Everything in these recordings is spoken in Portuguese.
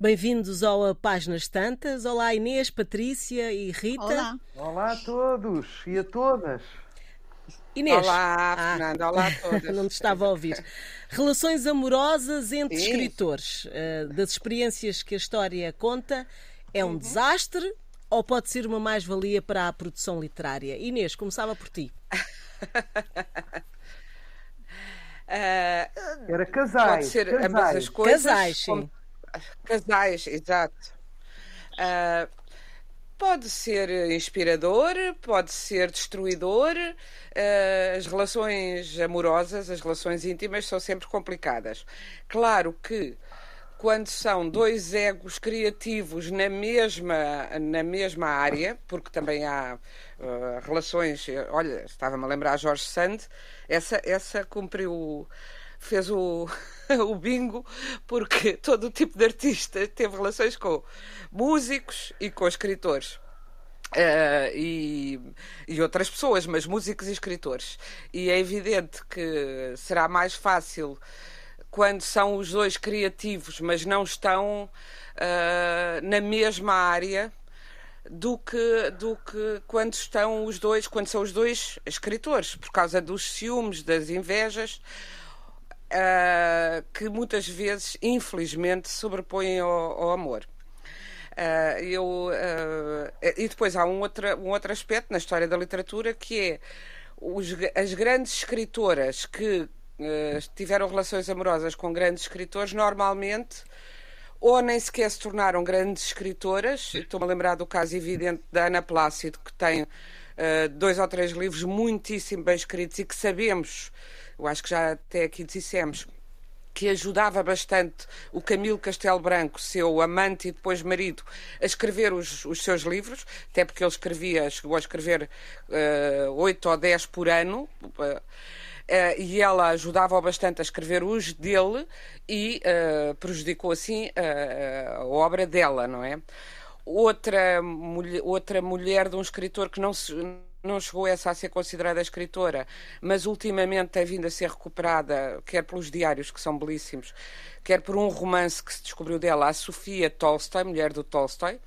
Bem-vindos ao Páginas Tantas. Olá Inês, Patrícia e Rita. Olá. Olá a todos e a todas. Inês. Olá, ah, Fernanda. Olá a todos. não te estava a ouvir. Relações amorosas entre Sim. escritores. Uh, das experiências que a história conta, é um uhum. desastre ou pode ser uma mais-valia para a produção literária? Inês, começava por ti. Uh, Era casais. Pode ser casais. ambas as coisas. Casais, sim. Casais, exato. Uh, pode ser inspirador, pode ser destruidor. Uh, as relações amorosas, as relações íntimas são sempre complicadas. Claro que quando são dois egos criativos na mesma, na mesma área, porque também há uh, relações. Olha, estava-me a lembrar a Jorge Sand, essa, essa cumpriu. Fez o, o bingo, porque todo o tipo de artista teve relações com músicos e com escritores. Uh, e, e, outras pessoas, mas músicos e escritores. E é evidente que será mais fácil quando são os dois criativos, mas não estão uh, na mesma área do que, do que quando estão os dois, quando são os dois escritores, por causa dos ciúmes, das invejas, uh, que muitas vezes, infelizmente, sobrepõem ao, ao amor. Uh, eu, uh, e depois há um outro, um outro aspecto na história da literatura que é os, as grandes escritoras que uh, tiveram relações amorosas com grandes escritores, normalmente ou nem sequer se tornaram grandes escritoras. Estou-me a lembrar do caso evidente da Ana Plácido, que tem uh, dois ou três livros muitíssimo bem escritos e que sabemos, eu acho que já até aqui dissemos, que ajudava bastante o Camilo Castelo Branco, seu amante e depois marido, a escrever os, os seus livros, até porque ele escrevia, chegou a escrever uh, oito ou dez por ano. Uh, Uh, e ela ajudava-o bastante a escrever os dele e uh, prejudicou assim uh, a obra dela, não é? Outra, mulher, outra mulher de um escritor que não se, não chegou essa a ser considerada escritora, mas ultimamente tem vindo a ser recuperada, quer pelos diários, que são belíssimos, quer por um romance que se descobriu dela, a Sofia Tolstoy, mulher do Tolstoy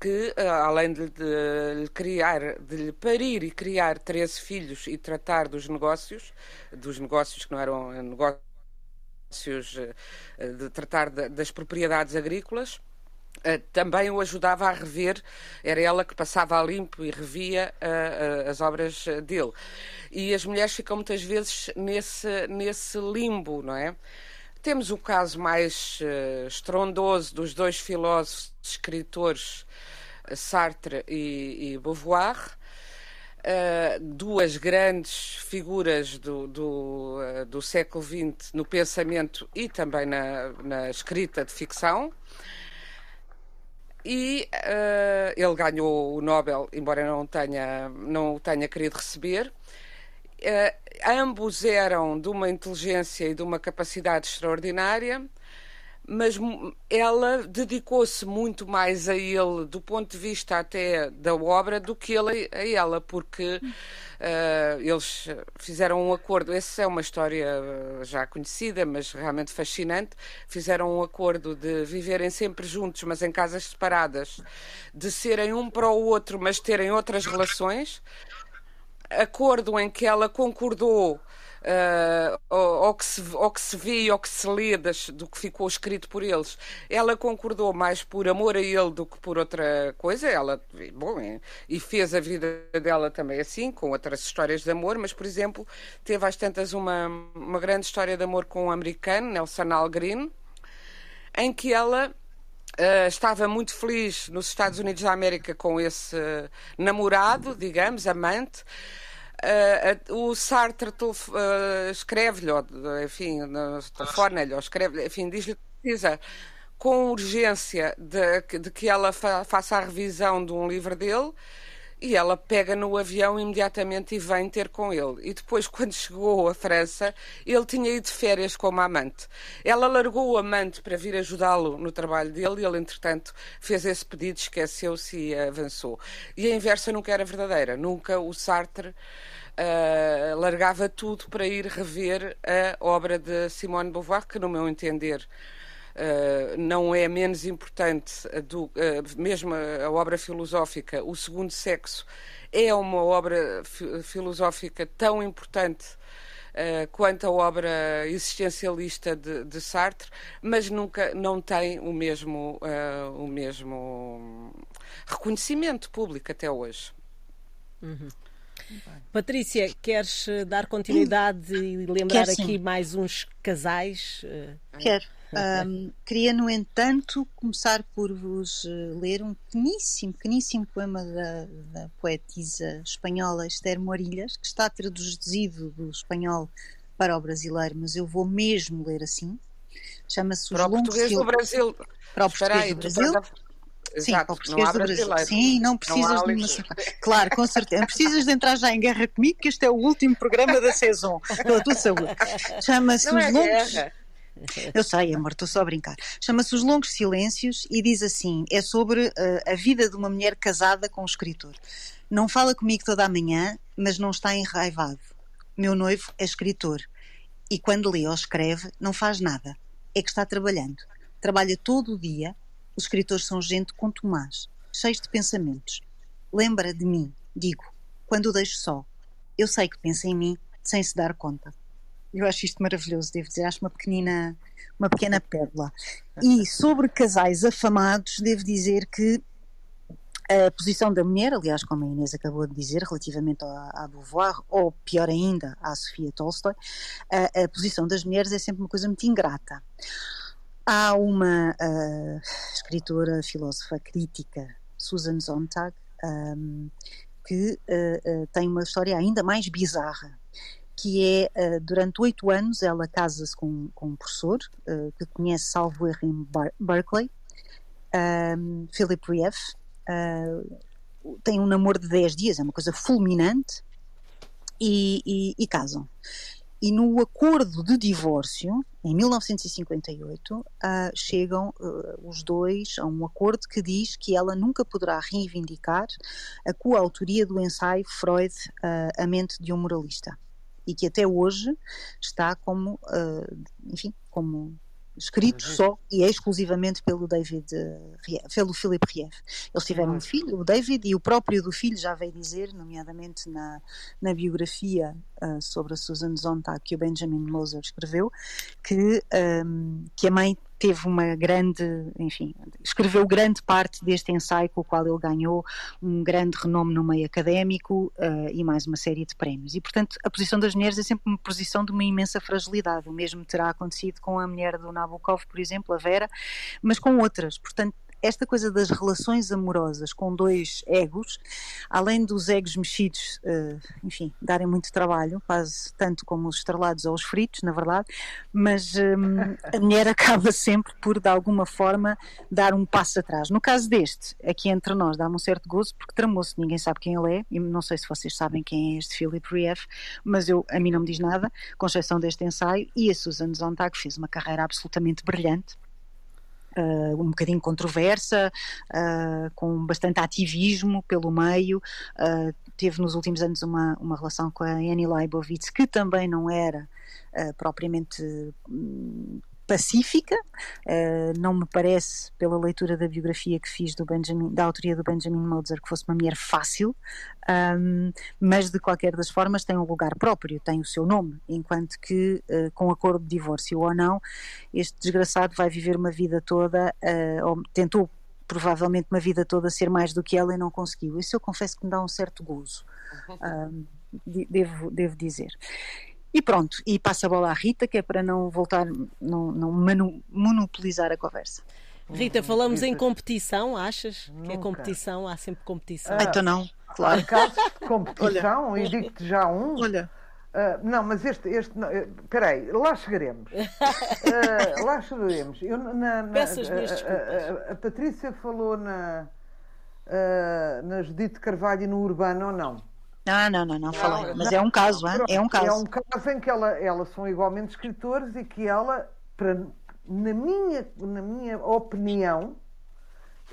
que, eh, além de, criar, de lhe parir e criar 13 filhos e tratar dos negócios, dos negócios que não eram eh, negócios, eh, de tratar das propriedades agrícolas, também o ajudava a rever, era ela que passava a limpo e revia uh, uh, as obras dele. E as mulheres ficam muitas vezes nesse, nesse limbo, não é? Temos o caso mais uh, estrondoso dos dois filósofos, escritores, Sartre e, e Beauvoir. Uh, duas grandes figuras do, do, uh, do, século XX no pensamento e também na, na escrita de ficção. E uh, ele ganhou o Nobel, embora não, tenha, não o tenha querido receber. ambos eram de uma inteligência e de uma capacidade extraordinária mas ela dedicou-se muito mais a ele, do ponto de vista até da obra, do que ele a ela, porque uh, eles fizeram um acordo. Essa é uma história eh, já conhecida, mas realmente fascinante. Fizeram um acordo de viverem sempre juntos, mas em casas separadas, de serem um para o outro, mas terem outras relações. Acordo em que ela concordou uh, que se, ao que se vê e que se lê das, do que ficou escrito por eles, ela concordou mais por amor a ele do que por outra coisa. Ela, bom, e fez a vida dela também assim, com outras histórias de amor, mas, por exemplo, teve às tantas uma, uma grande história de amor com um americano, Nelson Algren, em que ela Uh, estava muito feliz nos Estados Unidos da América com esse uh, namorado, digamos, amante, Uh, uh, o Sartre uh, escreve-lhe, enfim, telefona-lhe, escreve enfim, diz-lhe que precisa com urgência de, de que ela fa faça a revisão de um livro dele e ela pega no avião imediatamente e vem ter com ele. E depois, quando chegou à França, ele tinha ido de férias com uma amante. Ela largou o amante para vir ajudá-lo no trabalho dele e ele, entretanto, fez esse pedido, esqueceu-se e avançou. E a inversa nunca era verdadeira. Nunca o Sartre uh, largava tudo para ir rever a obra de Simone Beauvoir, que, no meu entender, Uh, não é menos importante do uh, mesmo a, a, obra filosófica o segundo sexo é uma obra fi filosófica tão importante uh, quanto a obra existencialista de, de, Sartre mas nunca não tem o mesmo o mesmo reconhecimento público até hoje uhum. Patrícia, queres eh, dar continuidade e lembrar Quer, aqui mais uns casais? Eh? Quero. Um, queria, no entanto, começar por vos eh, ler um pequeníssimo, pequeníssimo poema da, da poetisa espanhola Esther Morilhas, que está traduzido do espanhol para o brasileiro, mas eu vou mesmo ler assim. Chama-se Os Para o português do Brasil. Para o português do Brasil. Sim, Exato, não há brasileiro. Sim, não precisas não de uma... Claro, com certeza. Não precisas de entrar já em guerra comigo, que este é o último programa da Saison, pela tua saúde. Chama-se Os é Longos. Guerra. Eu sei, amor, estou só a brincar. Chama-se Os Longos Silêncios e diz assim: é sobre uh, a vida de uma mulher casada com um escritor. Não fala comigo toda a manhã, mas não está enraivado. Meu noivo é escritor e quando lê ou escreve, não faz nada. É que está trabalhando. Trabalha todo o dia os escritores são gente contumaz, cheios de pensamentos. Lembra de mim, digo, quando o deixo só. Eu sei que pensa em mim sem se dar conta. Eu acho isto maravilhoso, devo dizer, acho uma pequenina, uma pequena pérola. E sobre casais afamados, devo dizer que a posição da mulher, aliás, como a Inês acabou de dizer, relativamente à, Beauvoir, ou pior ainda, à Sofia Tolstói, a, a posição das mulheres é sempre uma coisa muito ingrata. Há uma uh, escritora, filósofa crítica, Susan Sontag, um, que uh, uh, tem uma história ainda mais bizarra, que é, durante oito anos, ela casa-se com, com, um professor que conhece, salvo erro, em Bar Berkeley, um, Philip Rieff, tem um namoro de dez dias, é uma coisa fulminante, e, e, e casam. E no acordo de divórcio, em 1958, uh, chegam uh, os dois a um acordo que diz que ela nunca poderá reivindicar a coautoria do ensaio Freud, uh, A Mente de um Moralista. E que até hoje está como, enfim, como escrito uhum. só e exclusivamente pelo David pelo Philip Rieff. Eles tiveram um filho, o David, e o próprio do filho já veio dizer, nomeadamente na, na biografia uh, sobre a Susan Sontag que o Benjamin Moser escreveu, que, um, que a mãe teve uma grande, enfim, escreveu grande parte deste ensaio com o qual ele ganhou um grande renome no meio académico uh, e mais uma série de prémios. E, portanto, a posição das mulheres é sempre uma posição de uma imensa fragilidade. O mesmo terá acontecido com a mulher do Nabokov, por exemplo, a Vera, mas com outras. Portanto, esta coisa das relações amorosas com dois egos, além dos egos mexidos, uh, enfim, darem muito trabalho, quase tanto como os estrelados ou os fritos, na verdade, mas um, a mulher acaba sempre por, de alguma forma, dar um passo atrás. No caso deste, aqui entre nós, dá-me um certo gozo, porque tramou-se, ninguém sabe quem ele é, e não sei se vocês sabem quem é este Philip Rieff, mas eu, a mim não me diz nada, com exceção deste ensaio, e a Susan Sontag fez uma carreira absolutamente brilhante, Uh, um bocadinho controversa, uh, com bastante ativismo pelo meio. Uh, teve nos últimos anos uma, uma relação com a Annie Leibovitz, que também não era propriamente hum, pacífica, uh, não me parece, pela leitura da biografia que fiz do Benjamin, da autoria do Benjamin Moser, que fosse uma mulher fácil, mas de qualquer das formas tem um lugar próprio, tem o seu nome, enquanto que uh, com acordo de divórcio ou não, este desgraçado vai viver uma vida toda, uh, ou tentou provavelmente uma vida toda ser mais do que ela e não conseguiu. Isso eu confesso que me dá um certo gozo, devo, devo dizer. E pronto, e passa a bola à Rita, que é para não voltar, não, não monopolizar a conversa. Rita, falamos em competição, achas Nunca. que é competição? Há sempre competição. Ah, então não, claro. Casos de competição, Olha. e digo-te já um. Olha. Uh, não, mas este. este espera aí, lá chegaremos. Uh, lá chegaremos. Eu, na, na, Peço as minhas A, a, Patrícia falou na, uh, na Judite Carvalho e no Urbano ou não? Ah, não, não, não, falei. Mas é um caso, não, é um caso. É um caso em que ela, elas são igualmente escritores e que ela, para, na, minha, na minha opinião,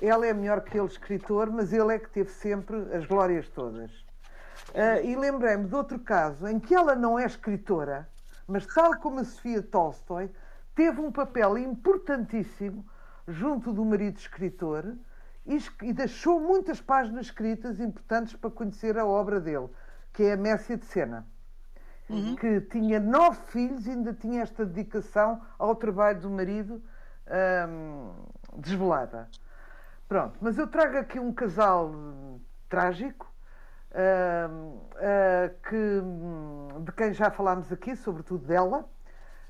ela é melhor que ele escritor, mas ele é que teve sempre as glórias todas. Uh, e lembrei-me de outro caso em que ela não é escritora, mas tal como a Sofia Tolstói, teve um papel importantíssimo junto do marido escritor e, deixou muitas páginas escritas importantes para conhecer a obra dele, que é a Messia de Sena. Uhum. Que tinha nove filhos e ainda tinha esta dedicação ao trabalho do marido hum, desvelada. Pronto, mas eu trago aqui um casal trágico, uh, que, de quem já falámos aqui, sobretudo dela,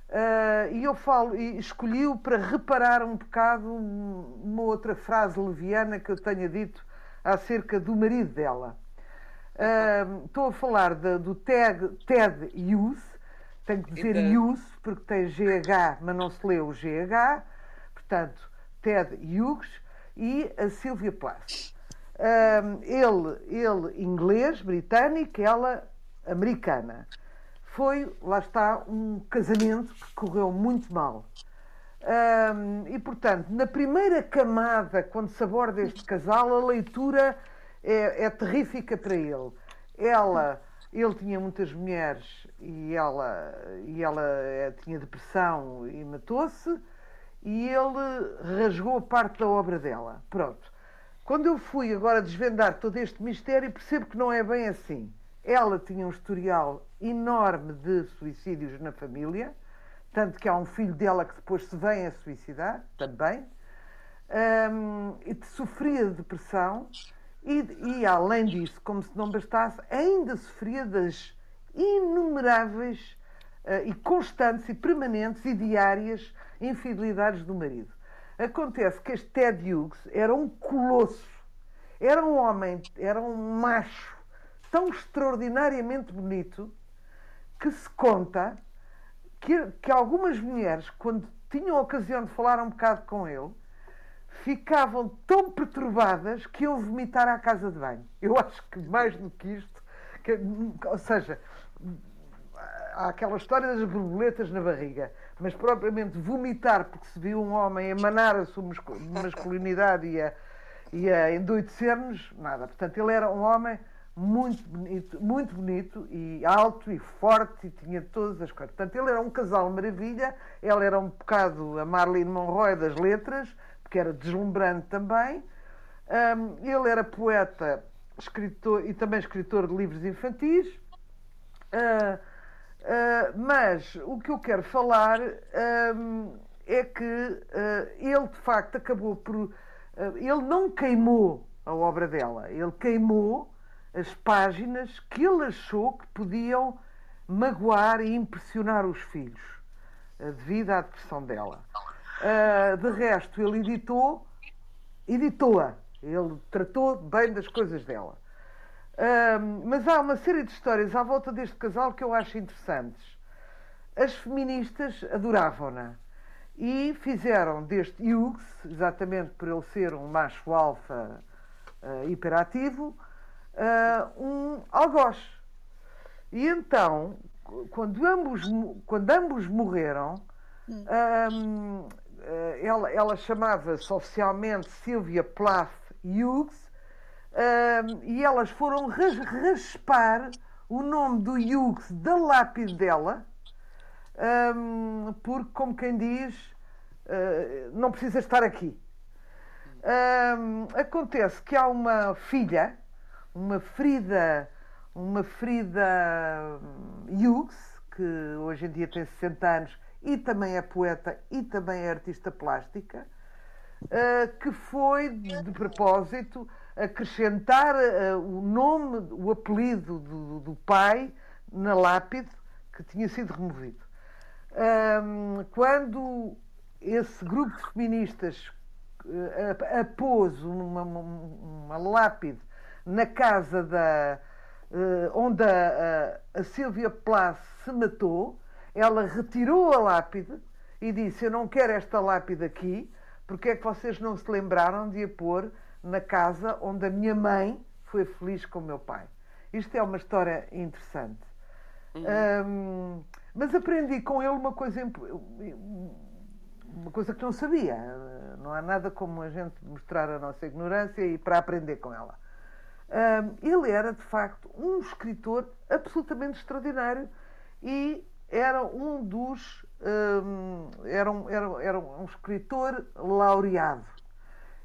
Uh, e eu falo, e escolhi-o para reparar um bocado uma outra frase leviana que eu tenha dito acerca do marido dela. Uh, estou a falar de, do Ted, Ted Hughes, tenho que dizer Hughes porque tem GH, mas não se lê o GH, portanto, Ted Hughes e a Sylvia Plath. Uh, ele, ele inglês, britânico, ela americana foi, lá está, um casamento que correu muito mal. E, portanto, na primeira camada, quando se aborda este casal, a leitura é, é terrífica para ele. Ela, ele tinha muitas mulheres e ela, e ela é, tinha depressão e matou-se, e ele rasgou parte da obra dela. Pronto. Quando eu fui agora desvendar todo este mistério, percebo que não é bem assim. Ela tinha um historial enorme de suicídios na família, tanto que há um filho dela que depois se vem a suicidar também, um, e sofria de depressão e, e, além disso, como se não bastasse, ainda sofria das inumeráveis uh, e constantes e permanentes e diárias infidelidades do marido. Acontece que este Ted Hughes era um colosso, era um homem, era um macho tão extraordinariamente bonito que se conta que, que algumas mulheres, quando tinham a ocasião de falar um bocado com ele, ficavam tão perturbadas que iam vomitar à casa de banho. Eu acho que mais do que isto, que, ou seja, há aquela história das borboletas na barriga, mas propriamente vomitar porque se viu um homem emanar a sua masculinidade e a, e a endoidecer-nos, nada. Portanto, ele era um homem muito bonito, muito bonito e alto e forte e tinha todas as coisas. Portanto, ele era um casal maravilha, ela era um bocado a Marlene Monroe das letras, porque era deslumbrante também. Um, ele era poeta, escritor e também escritor de livros infantis. Uh, uh, mas o que eu quero falar um, é que uh, ele de facto acabou por. ele não queimou a obra dela, ele queimou as páginas que ele achou que podiam magoar e impressionar os filhos, eh, devido à depressão dela. Uh, de resto, ele editou, editou-a. Ele tratou bem das coisas dela. Uh, mas há uma série de histórias à volta deste casal que eu acho interessantes. As feministas adoravam-na e fizeram deste Hughes, exatamente por ele ser um macho alfa uh, hiperativo, uh, um algoz. E então, quando ambos, quando ambos morreram, um, hum, ah, ela, ela chamava-se oficialmente Sylvia Plath Hughes, um, e elas foram raspar o nome do Hughes da lápide dela, um, porque, como quem diz, uh, não precisa estar aqui. acontece que há uma filha uma Frida, uma Frida Hughes, que hoje em dia tem 60 anos e também é poeta e também é artista plástica, eh, que foi, de propósito, acrescentar eh, o nome, o apelido do, do pai na lápide que tinha sido removido. Quando esse grupo de feministas eh, apôs uma, uma lápide na casa da, uh, onde a, a, a Silvia Plath se matou, ela retirou a lápide e disse: Eu não quero esta lápide aqui, porque é que vocês não se lembraram de a pôr na casa onde a minha mãe foi feliz com o meu pai? Isto é uma história interessante. Uhum. Um, mas aprendi com ele uma coisa, uma coisa que não sabia. Não há nada como a gente mostrar a nossa ignorância e para aprender com ela ele era, de facto, um escritor absolutamente extraordinário e era um dos. Era, um, era, era um escritor laureado.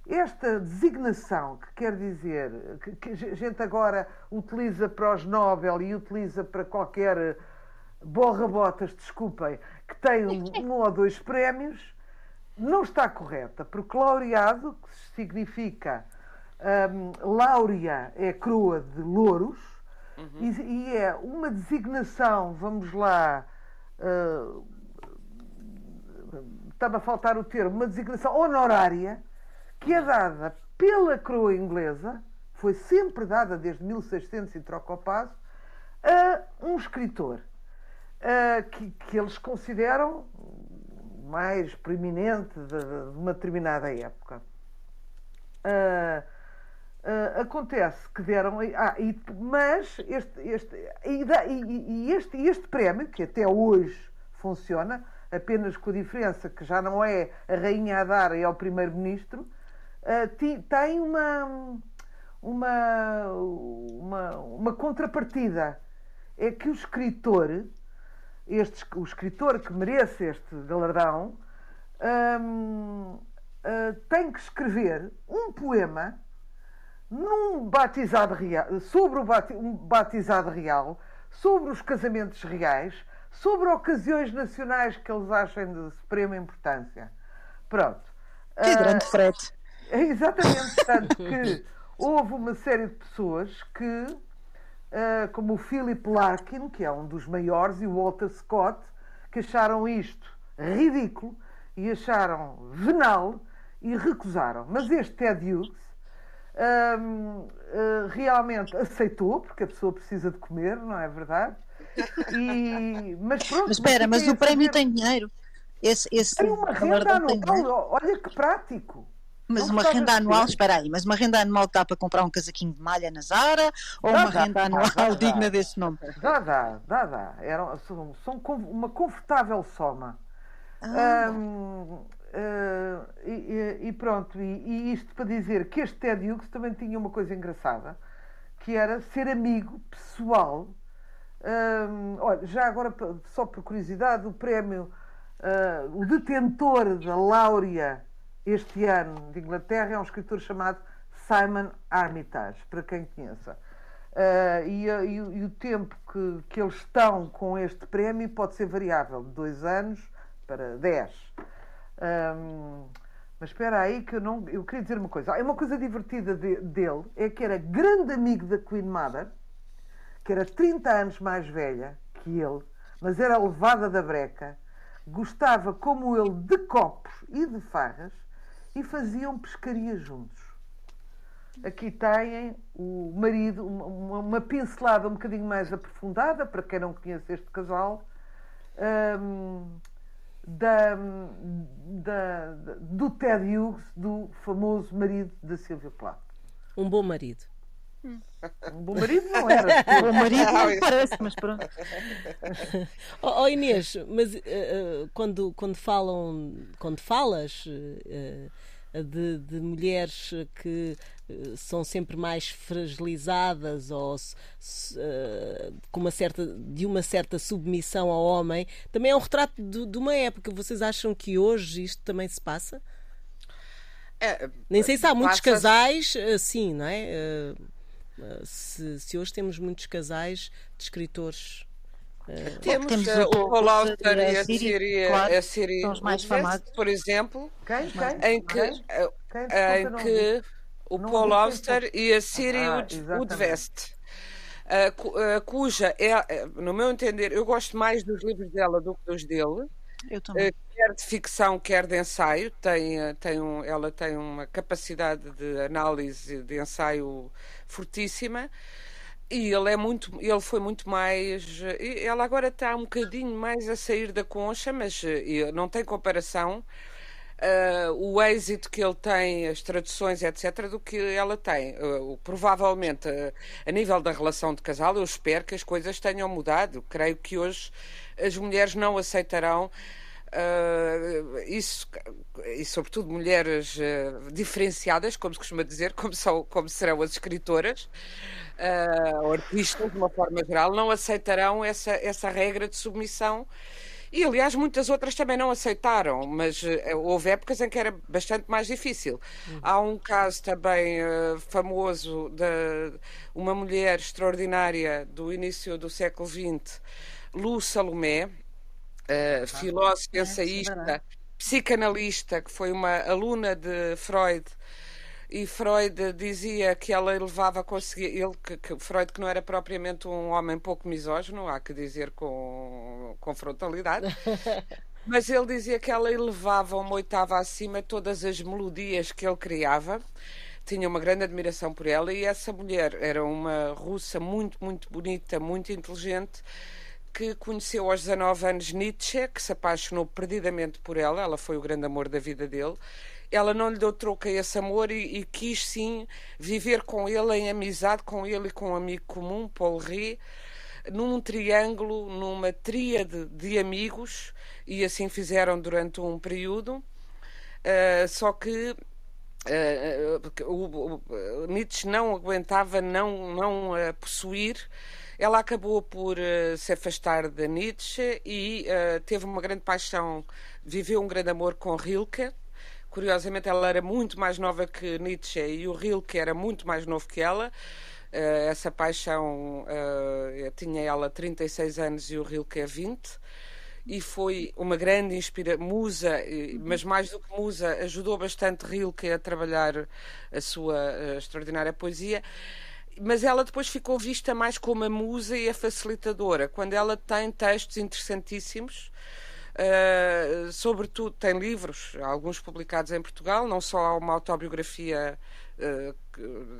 Esta designação, que quer dizer que, que a gente agora utiliza para os Nobel e utiliza para qualquer borra-botas, desculpem, que tem um, um ou dois prémios, não está correta, porque laureado, que significa um, láurea é coroa de louros, uhum. e, e, é uma designação, vamos lá, uh, estava a faltar o termo, uma designação honorária que é dada pela coroa inglesa, foi sempre dada desde 1600 e troca o passo, a um escritor uh, que, que, eles consideram mais preeminente de, de uma determinada época. Uh, uh, acontece que deram. Ah, e, mas este, este, e, e, este, este prémio, que até hoje funciona, apenas com a diferença que já não é a rainha a dar, é ao primeiro-ministro, uh, tem uma, uma, uma, uma contrapartida. É que o escritor este, o escritor que merece este galardão hum, uh, tem que escrever um poema num batizado real, sobre o bati, um batizado real, sobre os casamentos reais, sobre ocasiões nacionais que eles achem de suprema importância. Pronto. Que uh, grande frete. Exatamente, tanto que houve uma série de pessoas que uh, como o Philip Larkin, que é um dos maiores, e o Walter Scott, que acharam isto ridículo e acharam venal e recusaram. Mas este Ted Hughes uh, realmente aceitou, porque a pessoa precisa de comer, não é verdade? E, mas pronto. Mas espera, mas o prémio tem dinheiro. Esse, esse tem uma renda anual, olha que prático. Mas não uma renda anual, espera aí, mas uma renda anual dá para comprar um casaquinho de malha na Zara ou dá, uma dá, renda anual dá, digna desse nome? Dá, dá, dá, dá. Era, são, são uma confortável soma. Ah. Uh, e, e, pronto, e, e, isto para dizer que este Ted Hughes também tinha uma coisa engraçada, que era ser amigo pessoal. Um, olha, já agora, só por curiosidade, o prémio, uh, o detentor da Láurea este ano de Inglaterra é um escritor chamado Simon Armitage, para quem conheça. Uh, e, e, e, o tempo que, que eles estão com este prémio pode ser variável, de dois anos para dez. Um, mas espera aí que eu não. Eu queria dizer uma coisa. É uma coisa divertida de, dele é que era grande amigo da Queen Mother, que era 30 anos mais velha que ele, mas era levada da breca, gostava como ele de copos e de farras e faziam pescaria juntos. Aqui têm o marido, uma, uma, pincelada um bocadinho mais aprofundada, para quem não conhece este casal, um, da, da, do Ted Hughes, do famoso marido da Silvia Plath. Um bom marido. Um bom marido não era. Um bom marido não parece, mas pronto. oh, oh Inês, mas uh, quando, quando falam, quando falas. Uh, de, de mulheres que uh, são sempre mais fragilizadas ou uh, com uma certa, de uma certa submissão ao homem, também é um retrato de, de uma época. Vocês acham que hoje isto também se passa? É, Nem sei se há muitos casais assim, não é? Uh, se, se hoje temos muitos casais de escritores Uh, temos, temos uh, o Paul Auster e a Siri, claro, a Siri mais famosos. por exemplo, quem, quem? em que, quem? em que o não Paul Auster e a Siri ah, uh, cuja é, no meu entender, eu gosto mais dos livros dela do que dos dele. Eu também. quer de ficção, quer de ensaio, tem, tem um, ela tem uma capacidade de análise de ensaio fortíssima. E ele é muito, ele foi muito mais. Ela agora está um bocadinho mais a sair da concha, mas eh, não tem comparação uh, o êxito que ele tem, as traduções, etc., do que ela tem. Uh, provavelmente, uh, a nível da relação de casal, eu espero que as coisas tenham mudado. Creio que hoje as mulheres não aceitarão Uh, isso, e sobretudo mulheres uh, diferenciadas, como se costuma dizer, como, são, como serão as escritoras, uh, artistas, de uma forma geral, não aceitarão essa, essa regra de submissão. E, aliás, muitas outras também não aceitaram, mas houve épocas em que era bastante mais difícil. Uhum. Há um caso também famoso de uma mulher extraordinária do início do século XX, Lu Salomé, uh, filósofa, é, ensaísta, psicanalista, que foi uma aluna de Freud. E Freud dizia que ela levava a conseguir. Ele, que, que, Freud, que não era propriamente um homem pouco misógino, há que dizer com, com frontalidade, mas ele dizia que ela elevava uma oitava acima todas as melodias que ele criava tinha uma grande admiração por ela e essa mulher era uma russa muito, muito bonita, muito inteligente que conheceu aos 19 anos Nietzsche, que se apaixonou perdidamente por ela, ela foi o grande amor da vida dele. Ela não lhe deu troco a esse amor e, e quis sim viver com ele em amizade com ele e com um amigo comum, Paul Rie, num triângulo, numa tríade de amigos, e assim fizeram durante um período. Uh, só que uh, o, o, Nietzsche não aguentava não, não uh, possuir ela acabou por uh, se afastar de Nietzsche e uh, teve uma grande paixão, viveu um grande amor com Rilke. Curiosamente, ela era muito mais nova que Nietzsche e o Rilke era muito mais novo que ela. Uh, essa paixão tinha ela 36 anos e o Rilke 20 e foi uma grande inspiração, musa, mas mais do que musa, ajudou bastante Rilke a trabalhar a sua extraordinária poesia mas ela depois ficou vista mais como a musa e a facilitadora, quando ela tem textos interessantíssimos. Uh, sobretudo tem livros, alguns publicados em Portugal, não só uma autobiografia uh,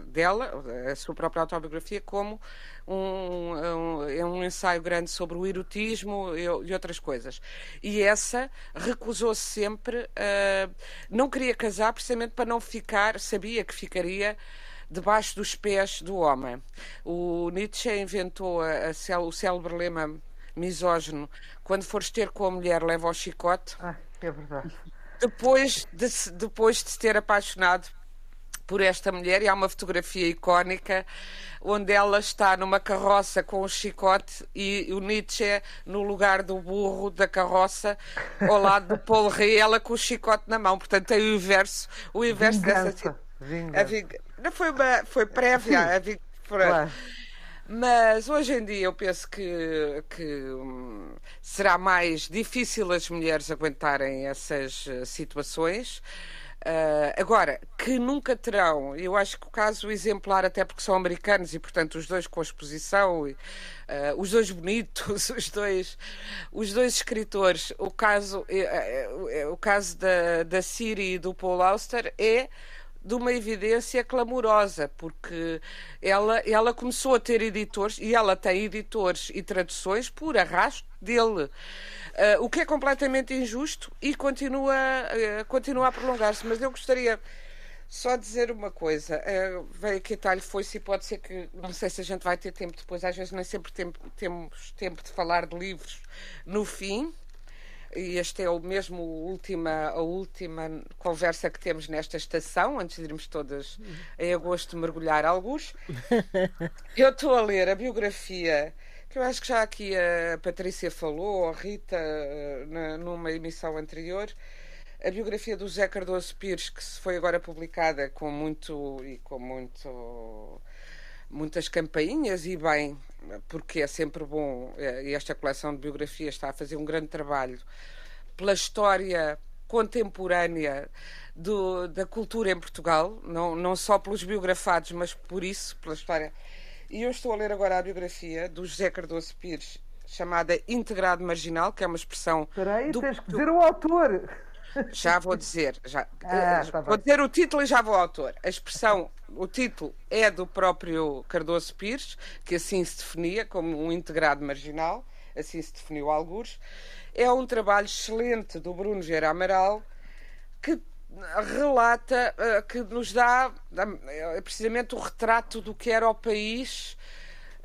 dela, a sua própria autobiografia, como um, um, é um ensaio grande sobre o erotismo e, e outras coisas. E essa recusou-se sempre, uh, não queria casar precisamente para não ficar, sabia que ficaria debaixo dos pés do homem. O Nietzsche inventou a, a, o célebre lema misógino: quando fores ter com a mulher, leva ao chicote. Ah, é verdade. Depois de, depois de se ter apaixonado por esta mulher, e há uma fotografia icónica onde ela está numa carroça com o chicote e o Nietzsche no lugar do burro da carroça ao lado do Paul Rey, ela com o chicote na mão. Portanto, tem o inverso, o inverso Vingança. dessa. Vingança. Foi, uma, foi prévia a Vic claro. Mas hoje em dia eu penso que, que hum, será mais difícil as mulheres aguentarem essas uh, situações. Uh, agora, que nunca terão, eu acho que o caso exemplar, até porque são americanos e, portanto, os dois com exposição, uh, os dois bonitos, os dois, os dois escritores, o caso, o caso da, da Siri e do Paul Auster é de uma evidência clamorosa, porque ela, ela começou a ter editores, e ela tem editores e traduções por arrasto dele. Uh, o que é completamente injusto e continua, uh, continua a prolongar-se. Mas eu gostaria só dizer uma coisa. Uh, veio aqui a talho foi-se e pode ser que, não sei se a gente vai ter tempo depois, às vezes nem sempre tem, temos tempo de falar de livros no fim e esta é o mesmo última, a última conversa que temos nesta estação, antes de irmos todas em agosto mergulhar alguns. Eu estou a ler a biografia que eu acho que já aqui a Patrícia falou, a Rita, na, numa emissão anterior, a biografia do Zé Cardoso Pires, que foi agora publicada com muito e com muito muitas campainhas e bem, porque é sempre bom, eh, e esta coleção de biografias está a fazer um grande trabalho pela história contemporânea do, da cultura em Portugal, não, não só pelos biografados, mas por isso, pela história. E eu estou a ler agora a biografia do José Cardoso Pires, chamada Integrado Marginal, que é uma expressão. Espera aí, do... tens que dizer o autor. Já vou dizer, já, ah, tá vou dizer o título e já vou ao autor. A expressão, o título é do próprio Cardoso Pires, que assim se definia como um integrado marginal, assim se definiu alguns. É um trabalho excelente do Bruno Gera Amaral, que relata, eh, que nos dá é precisamente o retrato do que era o país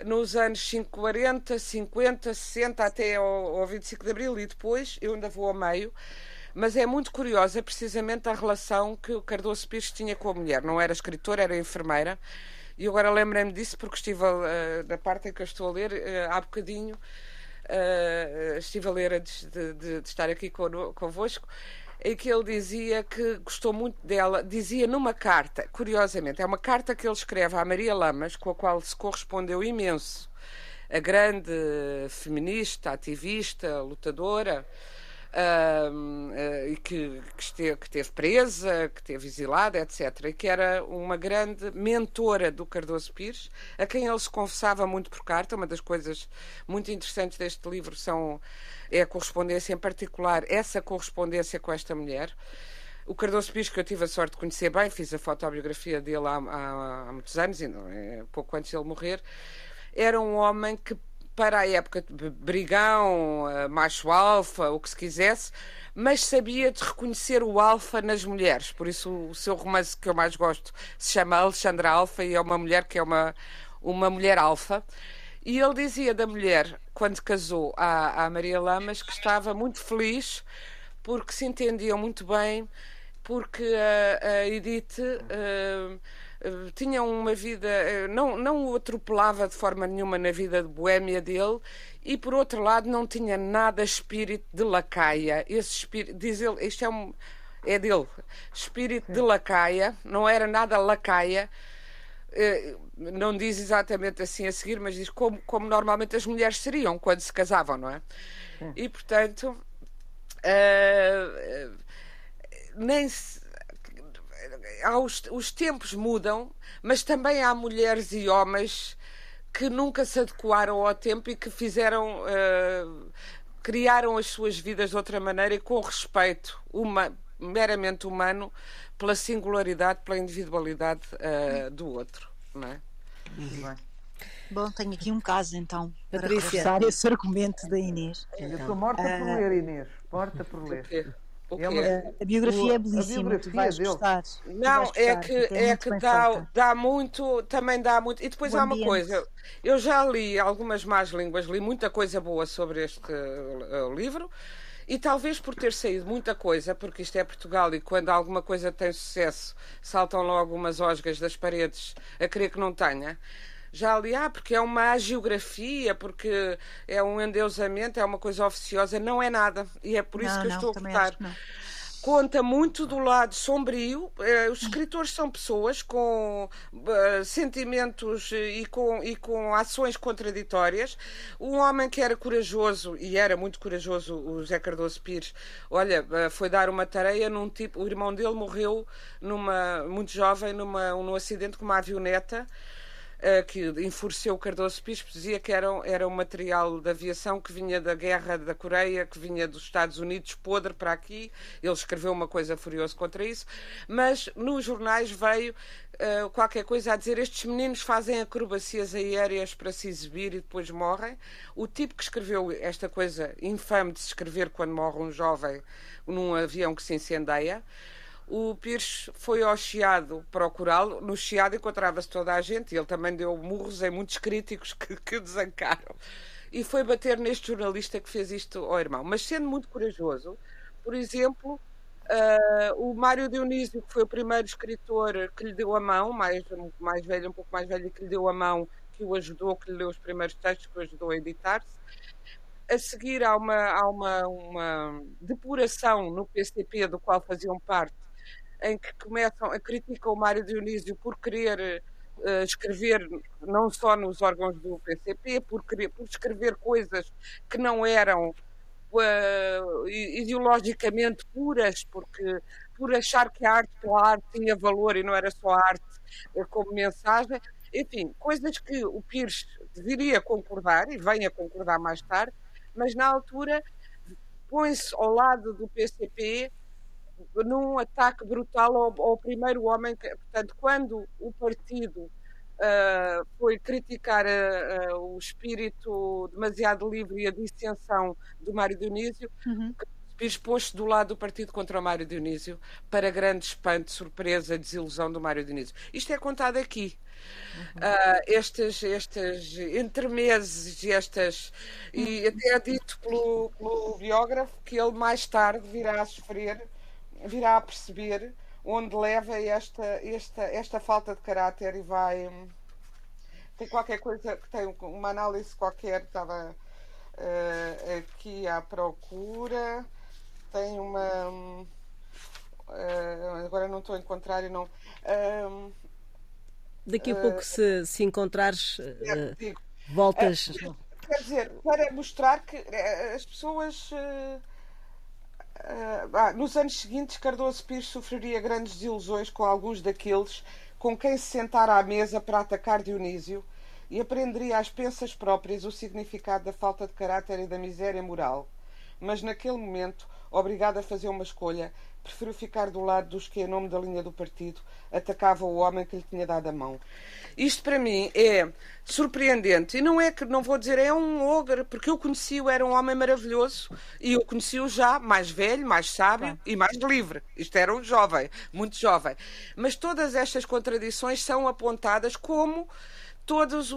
nos anos 40, 50, 60, até ao, ao 25 de Abril e depois, eu ainda vou ao meio, mas é muito curiosa precisamente a relação que o Cardoso Pires tinha com a mulher. Não era escritora, era enfermeira. E agora lembrei-me disso porque estive uh, na parte em que eu estou a ler uh, há bocadinho. Uh, estive a ler antes de, de, de estar aqui convosco em que ele dizia que gostou muito dela, dizia numa carta, curiosamente, é uma carta que ele escreve à Maria Lamas, com a qual se correspondeu imenso, a grande feminista, ativista, lutadora, uh, que, que, esteve, que esteve presa, que esteve exilada, etc. E que era uma grande mentora do Cardoso Pires, a quem ele se confessava muito por carta. Uma das coisas muito interessantes deste livro são, é a correspondência, em particular, essa correspondência com esta mulher. O Cardoso Pires, que eu tive a sorte de conhecer bem, fiz a fotobiografia dele há, há, há muitos anos, não, é, pouco antes de ele morrer, era um homem que para a época brigão, eh, macho alfa, o que se quisesse, mas sabia de reconhecer o alfa nas mulheres. Por isso o seu romance que eu mais gosto se chama Alexandra Alfa e é uma mulher que é uma, uma mulher alfa. E ele dizia da mulher, quando casou à, à Maria Lamas, que estava muito feliz porque se entendiam muito bem, porque a, a Edith. Eh, tinha uma vida, eh, não, não o atropelava de forma nenhuma na vida de boémia dele e, por outro lado, não tinha nada espírito de lacaia. Esse espírito, diz ele, isto é, um, é dele, espírito de lacaia, não era nada lacaia. Eh, não diz exatamente assim a seguir, mas diz como, como normalmente as mulheres seriam quando se casavam, não é? E, portanto, uh, nem se os, os tempos mudam, mas também há mulheres e homens que nunca se adequaram ao tempo e que fizeram. Uh, criaram as suas vidas de outra maneira e com respeito uma, meramente humano pela singularidade, pela individualidade uh, do outro. Não é? Uhum. Bom, tenho aqui um caso então para reforçar esse argumento da Inês. Eu estou morta por ah, ler, Inês. Morta por ler. É uma, a biografia o, é belíssima, tu vais dele. gostar. Não, gostar, é que, é, é que dá, dá muito, também dá muito. E depois o há ambiente. uma coisa, eu já li algumas más línguas, li muita coisa boa sobre este uh, livro. E talvez por ter saído muita coisa, porque isto é Portugal e quando alguma coisa tem sucesso, saltam logo umas osgas das paredes a querer que não tenha já ali, ah, porque é uma geografia, porque é um endeusamento, é uma coisa oficiosa, não é nada. E é por isso não, que eu não, estou a votar. Conta muito do lado sombrio. Eh, os escritores são pessoas com uh, sentimentos e com, e com ações contraditórias. Um homem que era corajoso, e era muito corajoso, o José Cardoso Pires, olha, uh, foi dar uma tarefa num tipo. O irmão dele morreu numa, muito jovem numa, num acidente com uma avioneta. Eh, que enfureceu Cardoso Bispo, dizia que era, era um material de aviação que vinha da guerra da Coreia, que vinha dos Estados Unidos, podre para aqui. Ele escreveu uma coisa furiosa contra isso, mas nos jornais veio uh, qualquer coisa a dizer: estes meninos fazem acrobacias aéreas para se exibir e depois morrem. O tipo que escreveu esta coisa infame de se escrever quando morre um jovem num avião que se incendeia o Pires foi ao Chiado procurá-lo. No Chiado encontrava-se toda a gente ele também deu murros em muitos críticos que, que desancaram. E foi bater neste jornalista que fez isto ao irmão. Mas sendo muito corajoso, por exemplo, uh, o Mário Dionísio, que foi o primeiro escritor que lhe deu a mão, mais, mais velho, um pouco mais velho, que lhe deu a mão, que o ajudou, que lhe deu os primeiros textos, que o ajudou a editar-se. A seguir há uma, há uma, uma depuração no PCP, do qual faziam parte em que começam a criticar o Mário Dionísio por querer uh, escrever não só nos órgãos do PCP, por, querer, por escrever coisas que não eram uh, ideologicamente puras, porque por achar que a arte pela arte tinha valor e não era só arte uh, como mensagem. Enfim, coisas que o Pires deveria concordar e vem a concordar mais tarde, mas na altura põe-se ao lado do PCP num ataque brutal ao, ao primeiro homem. Que, portanto, quando o partido uh, foi criticar uh, uh, o espírito demasiado livre e a dissensão do Mário Dionísio, uhum. Posto do lado do partido contra o Mário Dionísio, para grande espanto, surpresa, desilusão do Mário Dionísio. Isto é contado aqui. Uhum. Uh, estes, estes entremeses estas e até é dito pelo, pelo biógrafo que ele mais tarde virá a sofrer, virá a perceber onde leva esta, esta, esta falta de caráter e vai tem qualquer coisa que tem uma análise qualquer estava uh, aqui à procura tem uma uh, agora não estou a encontrar e não uh, daqui a pouco se, se encontrares voltas. Quer dizer para mostrar que as pessoas nos anos seguintes, Cardoso Pires sofreria grandes desilusões com alguns daqueles com quem se sentara à mesa para atacar Dionísio e aprenderia às pensas próprias o significado da falta de caráter e da miséria moral. Mas naquele momento, obrigado a fazer uma escolha, preferiu ficar do lado dos que, em nome da linha do partido, atacavam o homem que lhe tinha dado a mão. Isto para mim é surpreendente e não é que não vou dizer é um ogre, porque eu conheci-o, era um homem maravilhoso e eu conheci-o já mais velho, mais sábio e mais livre. Isto era um jovem, muito jovem. Mas todas estas contradições são apontadas como todas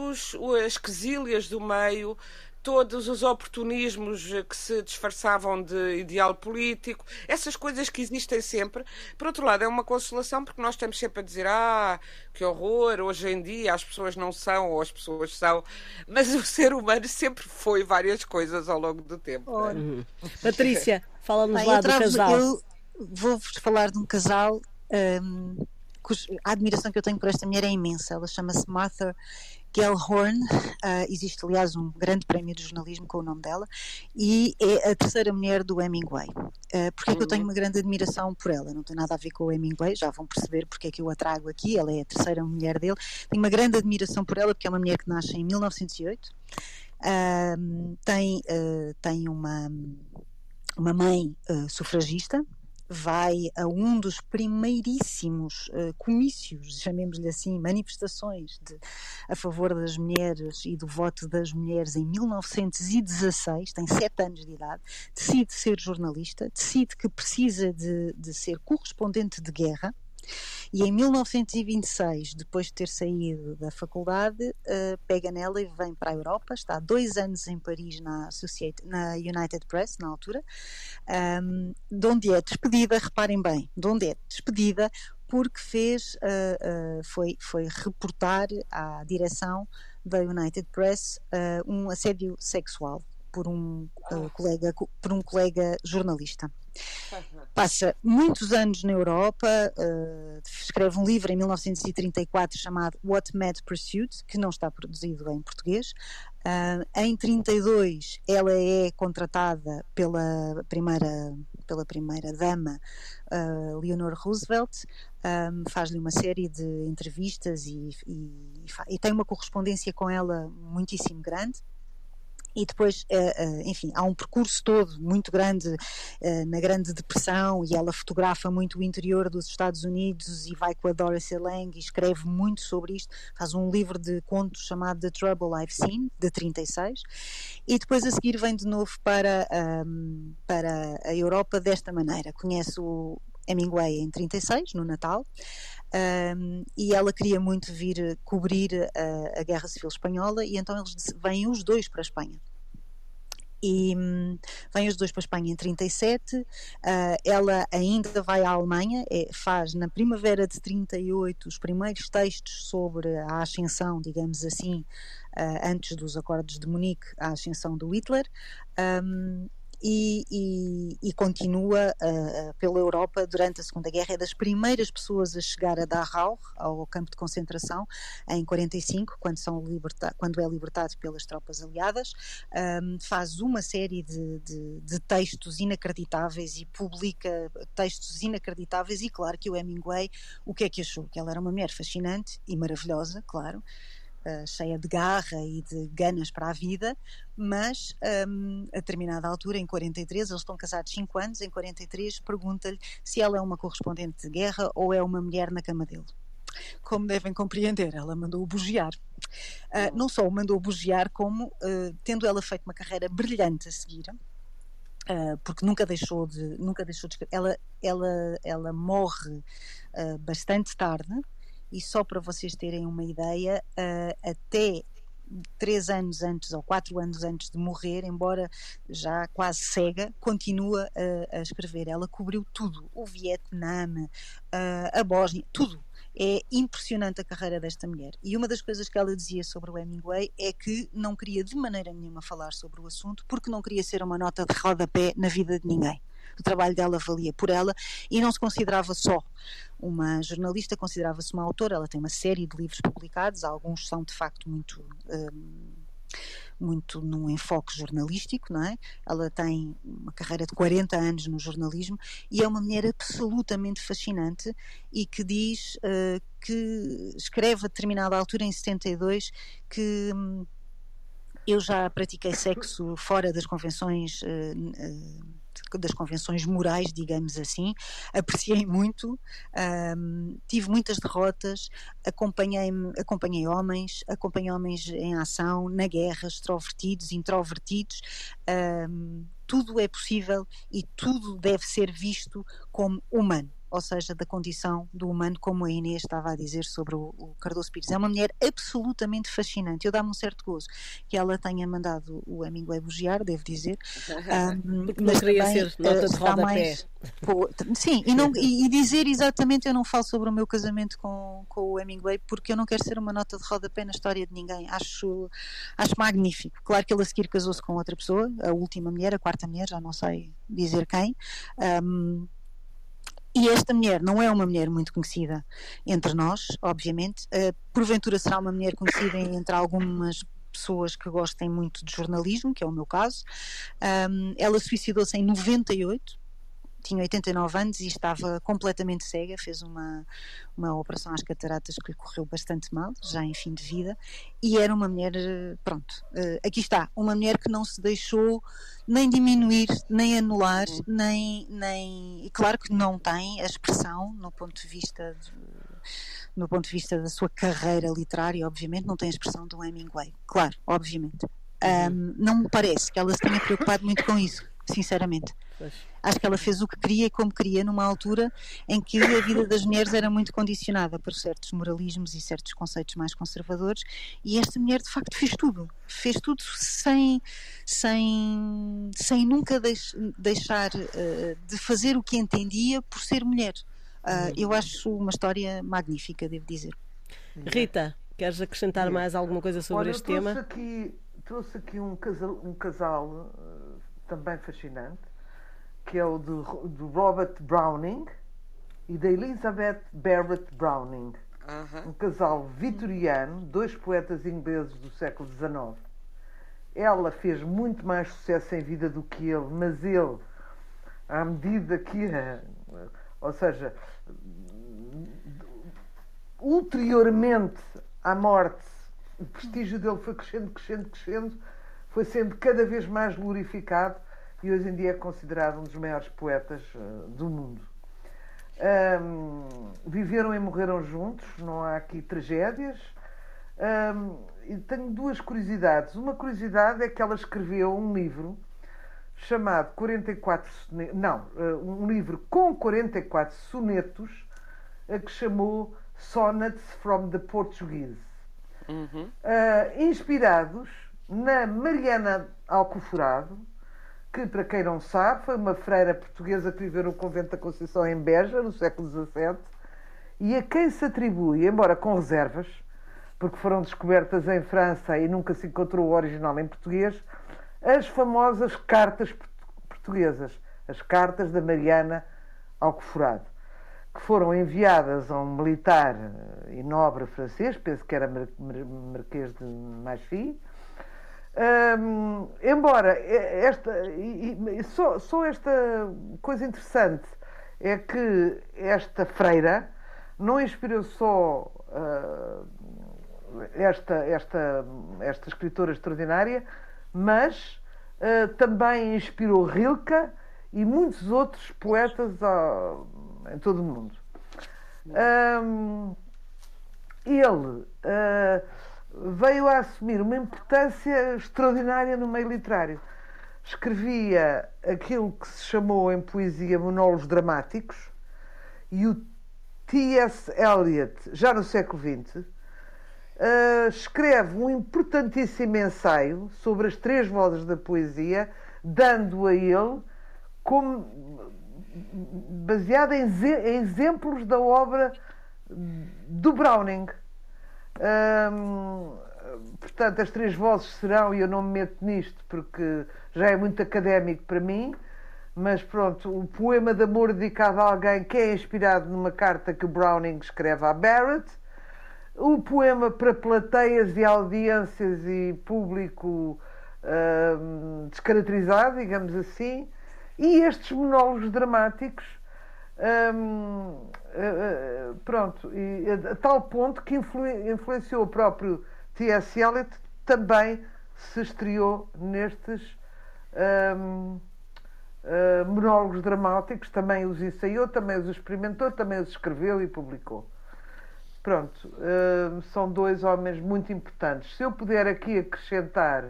as quesílias do meio, todos os oportunismos que se disfarçavam de ideal político, essas coisas que existem sempre. Por outro lado, é uma consolação porque nós estamos sempre a dizer: ah, que horror, hoje em dia as pessoas não são ou as pessoas são, mas o ser humano sempre foi várias coisas ao longo do tempo. É? Uhum. Patrícia, fala-nos lá do casal. Eu vou-vos falar de um casal. Um, a admiração que eu tenho por esta mulher é imensa. Ela chama-se Martha Gellhorn, uh, existe aliás um grande prémio de jornalismo com o nome dela, e é a terceira mulher do Hemingway. Uh, porque é que eu tenho uma grande admiração por ela? Não tem nada a ver com o Hemingway, já vão perceber porque é que eu a trago aqui, ela é a terceira mulher dele. Tenho uma grande admiração por ela porque é uma mulher que nasce em 1908, uh, tem, uh, tem uma, uma mãe sufragista, vai a um dos primeiríssimos uh, comícios, chamemos-lhe assim, manifestações de, a favor das mulheres e do voto das mulheres em 1916, tem sete anos de idade, decide ser jornalista, decide que precisa de, de ser correspondente de guerra e em 1926, depois de ter saído da faculdade, uh, pega nela e vem para a Europa. Está dois anos em Paris na, na United Press, na altura, um, de onde é despedida, reparem bem, de onde é despedida porque fez, uh, uh, foi, foi reportar à direção da United Press um assédio sexual por um, uh, colega, por um colega jornalista. Passa muitos anos na Europa, uh, escreve um livro em 1934 chamado What Mad Pursuit, que não está produzido em português. Uh, em 32 ela é contratada pela primeira pela primeira dama uh, Leonor Roosevelt um, faz-lhe uma série de entrevistas e, e, e, tem uma correspondência com ela muitíssimo grande e depois, eh, eh, enfim, há um percurso todo muito grande eh, na Grande Depressão e ela fotografa muito o interior dos Estados Unidos e vai com a Dorothy Lange e escreve muito sobre isto, faz um livro de contos chamado The Trouble I've Seen, de 36, e depois a seguir vem de novo para, um, para a Europa desta maneira, conhece o Hemingway em 36, no Natal, um, e ela queria muito vir cobrir a, a, Guerra Civil Espanhola, e então eles vêm os dois para a Espanha. E um, vêm os dois para a Espanha em 37. Uh, ah, ela ainda vai à Alemanha, é, faz na primavera de 38 os primeiros textos sobre a ascensão, digamos assim, uh, antes dos acordos de Munique, a ascensão do Hitler. Um, e, e, e continua uh, pela Europa durante a Segunda Guerra. É das primeiras pessoas a chegar a Dachau, ao campo de concentração, em 45, quando, são liberta quando é libertado pelas tropas aliadas. Um, faz uma série de, de, de, textos inacreditáveis e publica textos inacreditáveis. E claro que o Hemingway, o que é que achou? Que ela era uma mulher fascinante e maravilhosa, claro uh, cheia de garra e de ganas para a vida, mas um, a determinada altura, em 43, eles estão casados 5 anos, em 43 pergunta-lhe se ela é uma correspondente de guerra ou é uma mulher na cama dele. Como devem compreender, ela mandou-o bugiar. Uh, não só o mandou bugiar, como, uh, tendo ela feito uma carreira brilhante a seguir, Uh, porque nunca deixou de nunca deixou de ela ela ela morre uh, bastante tarde e só para vocês terem uma ideia uh, até três anos antes ou quatro anos antes de morrer, embora já quase cega, continua a, a escrever. Ela cobriu tudo: o Vietnã, a, a Bósnia, tudo. É impressionante a carreira desta mulher. E uma das coisas que ela dizia sobre o Hemingway é que não queria de maneira nenhuma falar sobre o assunto, porque não queria ser uma nota de rodapé na vida de ninguém o trabalho dela valia por ela e não se considerava só uma jornalista, considerava-se uma autora. Ela tem uma série de livros publicados, alguns são de facto muito. Um, muito num enfoque jornalístico, não é? Ela tem uma carreira de 40 anos no jornalismo e é uma mulher absolutamente fascinante e que diz uh, que escreve a determinada altura, em 72, que um, eu já pratiquei sexo fora das convenções. Uh, uh, das convenções morais, digamos assim. Apreciei muito, um, tive muitas derrotas, acompanhei, acompanhei homens, acompanhei homens em ação, na guerra, extrovertidos, introvertidos. Um, tudo é possível e tudo deve ser visto como humano ou seja, da condição do humano, como a Inês estava a dizer sobre o, o Cardoso Pires. É uma mulher absolutamente fascinante. Eu dá-me um certo gozo que ela tenha mandado o Hemingway bugiar, devo dizer. Um, Porque não queria também, ser nota de rodapé. Mais, pô, sim, e, não, e, dizer exatamente, eu não falo sobre o meu casamento com, com o Hemingway porque eu não quero ser uma nota de rodapé na história de ninguém. Acho, acho magnífico. Claro que ele a seguir casou-se com outra pessoa, a última mulher, a quarta mulher, já não sei dizer quem. Um, e esta mulher não é uma mulher muito conhecida entre nós, obviamente. Uh, porventura será uma mulher conhecida entre algumas pessoas que gostem muito de jornalismo, que é o meu caso. Um, ela suicidou-se em 98, tinha 89 anos e estava completamente cega, fez uma, uma operação às cataratas que lhe correu bastante mal, já em fim de vida, e era uma mulher, pronto, uh, aqui está, uma mulher que não se deixou nem diminuir, nem anular, uhum. nem, nem, e claro que não tem a expressão no ponto de vista de, no ponto de vista da sua carreira literária, obviamente, não tem a expressão do Hemingway, claro, obviamente. Um, uhum. não me parece que ela se tenha preocupado muito com isso sinceramente. Pois. Acho que ela fez o que queria e como queria numa altura em que a vida das mulheres era muito condicionada por certos moralismos e certos conceitos mais conservadores e esta mulher de facto fez tudo. Fez tudo sem, sem, sem nunca deix, deixar uh, de fazer o que entendia por ser mulher. Uh, eu acho uma história magnífica, devo dizer. Rita, queres acrescentar mais alguma coisa sobre Olha, este tema? Aqui, trouxe aqui um casal, um casal uh, também fascinante, que é o do, do Robert Browning e da Elizabeth Barrett Browning. Um casal vitoriano, dois poetas ingleses do século XIX. Ela fez muito mais sucesso em vida do que ele, mas ele, à medida que. Ou seja, ulteriormente à morte, o prestígio dele foi crescendo, crescendo, crescendo foi sendo cada vez mais glorificado e hoje em dia é considerado um dos maiores poetas uh, do mundo. Um, viveram e morreram juntos, não há aqui tragédias. Um, e tenho duas curiosidades. Uma curiosidade é que ela escreveu um livro chamado 44 sonetos, não, uh, um livro com 44 sonetos, que chamou Sonnets from the Portuguese, uhum. uh, inspirados na Mariana Alcoforado, que, para quem não sabe, foi uma freira portuguesa que viveu no convento da Conceição em Beja, no século XVII, e a quem se atribui, embora com reservas, porque foram descobertas em França e nunca se encontrou o original em português, as famosas cartas portuguesas, as cartas da Mariana Alcoforado, que foram enviadas a um militar e nobre francês, penso que era Marquês de Machi, um, embora esta, e, e só, só esta coisa interessante é que esta freira não inspirou só uh, esta, esta, esta escritora extraordinária, mas uh, também inspirou Rilke e muitos outros poetas uh, em todo o mundo. Um, ele veio a assumir uma importância extraordinária no meio literário. escrevia aquilo que se chamou em poesia monólogos dramáticos e o T.S. Eliot, já no século XX, uh, eh, escreve um importantíssimo ensaio sobre as três vozes da poesia, dando a ele como baseado em, em exemplos da obra do Browning. Um, portanto, as três vozes serão, e eu não me meto nisto porque já é muito académico para mim, mas pronto, o poema de amor dedicado a alguém que é inspirado numa carta que Browning escreve a Barrett, o poema para plateias e audiências e público um, descaracterizado, digamos assim, e estes monólogos dramáticos. Um, uh, uh, pronto, e a, a, tal ponto que influ, influenciou o próprio T.S. Eliot, também se estreou nestes um, uh, ah, monólogos dramáticos, também os ensaiou, também os experimentou, também os escreveu e publicou. Pronto, uh, são dois homens muito importantes. Se eu puder aqui acrescentar.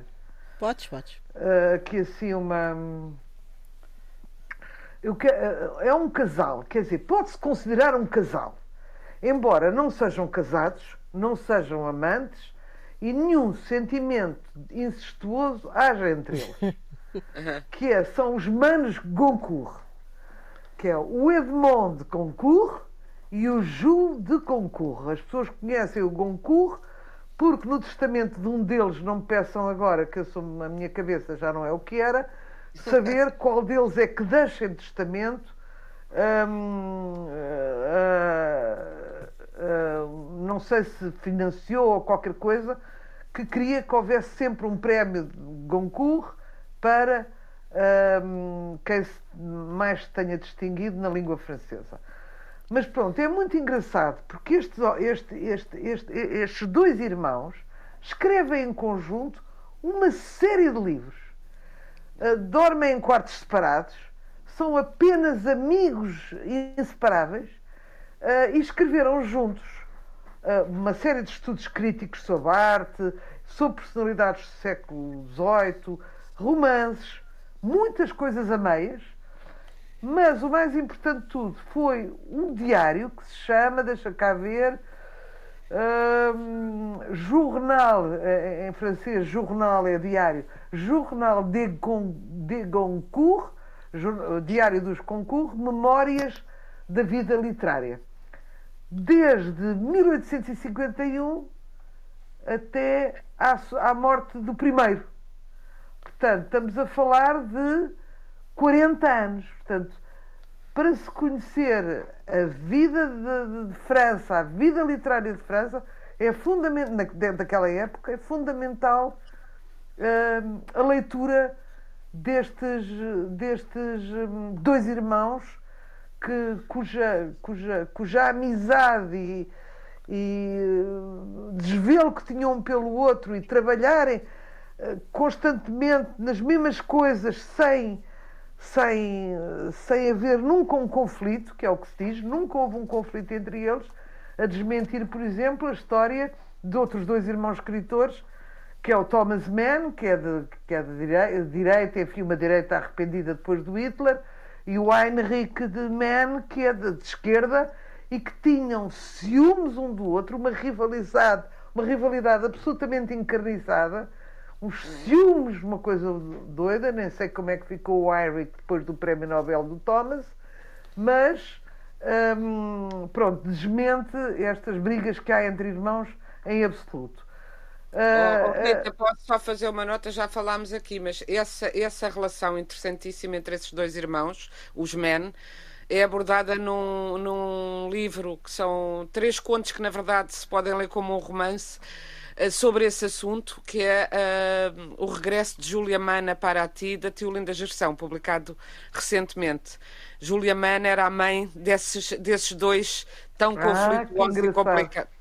Podes, podes. Uh, aqui assim uma. Eu, é um casal, quer dizer, pode-se considerar um casal. Embora não sejam casados, não sejam amantes e nenhum sentimento incestuoso haja entre eles. que é, são os manos Goncourt, que é o Edmond de Goncourt e o Jules de Goncourt. As pessoas conhecem o Goncourt porque no testamento de um deles, não me peçam agora, que eu sou, a minha cabeça já não é o que era, saber qual deles é que deixa em testamento. Hum, uh, uh, não sei se financiou ou qualquer coisa, que queria que houvesse sempre um prémio de Goncourt para um, quem mais se tenha distinguido na língua francesa. Mas pronto, é muito engraçado porque estes, este, este, este, estes dois irmãos escrevem em conjunto uma série de livros. Uh, dormem em quartos separados, são apenas amigos inseparáveis uh, e escreveram juntos uh, uma série de estudos críticos sobre arte, sobre personalidades do século XVIII, romances, muitas coisas a meias, mas o mais importante de tudo foi um diário que se chama, deixa cá ver, um, Journal, eh, em francês, Journal é diário, Journal de, Gon, de Goncourt, Diário dos Concours, Memórias da Vida Literária. Desde 1851 até à, à morte do primeiro. Portanto, estamos a falar de 40 anos. Portanto, para se conhecer a vida de, de França, a vida literária de França, é fundamental, dentro daquela época, é fundamental uh, a leitura destes, destes hum, dois irmãos que, cuja, cuja, cuja amizade e, e uh, desvelo que tinham um pelo outro e trabalharem constantemente nas mesmas coisas sem, sem, sem haver nunca um conflito, que é o que se diz, nunca houve um conflito entre eles, a desmentir, por exemplo, a história de outros dois irmãos escritores, que é o Thomas Mann, que é de, que é de direita, enfim, uma direita arrependida depois do Hitler, e o Heinrich de Mann, que é de, de esquerda, e que tinham ciúmes um do outro, uma rivalidade, uma rivalidade absolutamente encarniçada, uns ciúmes, uma coisa doida, nem sei como é que ficou o Heinrich depois do Prémio Nobel do Thomas, mas hum, pronto, desmente estas brigas que há entre irmãos em absoluto. Uh, oh, posso só fazer uma nota, já falámos aqui, mas essa, essa relação interessantíssima entre esses dois irmãos, os Men, é abordada num, num livro que são três contos que, na verdade, se podem ler como um romance eh, sobre esse assunto, que é uh, o regresso de Júlia Mana para a ti, da Tiolinda Gerção, publicado recentemente. Júlia Mana era a mãe desses, desses dois tão ah, conflituosos e complicados.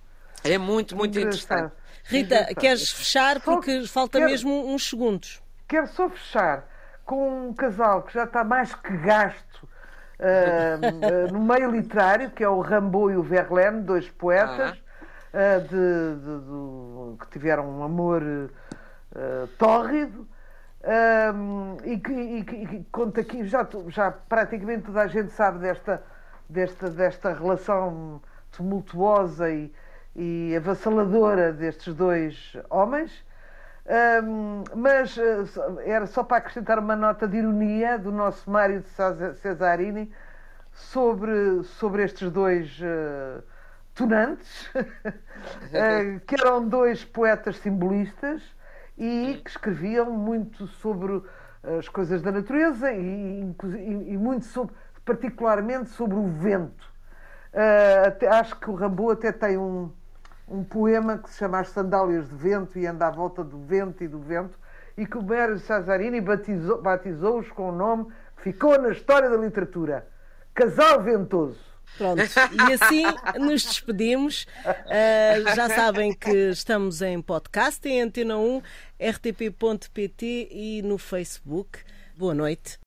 É muito, muito interessante. Rita, queres fechar porque só falta quero, mesmo uns segundos. Quero só fechar com um casal que já está mais que gasto uh, uh, no meio literário, que é o Rambo e o Verlaine, dois poetas. Ah de, de, de, que tiveram um amor uh, tórrido Um, e, que, e, que, e que conta aqui, já, já praticamente toda a gente sabe desta, desta, desta relação tumultuosa e, e avassaladora destes dois homens. Um, mas uh, era só para acrescentar uma nota de ironia do nosso Mário de Cesarini sobre, sobre estes dois uh, tunantes, uh, que eram dois poetas simbolistas e que escreviam muito sobre as coisas da natureza e, e, e muito sobre, particularmente sobre o vento. Uh, até, acho que o Rambo até tem um, um poema que se chama As Sandálias de Vento e anda à volta do vento e do vento e que o Mário Cesarini batizou-os batizou com o nome que ficou na história da literatura, Casal Ventoso. Pronto, e assim nos despedimos. Uh, já sabem que estamos em podcast, em Antena 1, rtp.pt e no Facebook. Boa noite.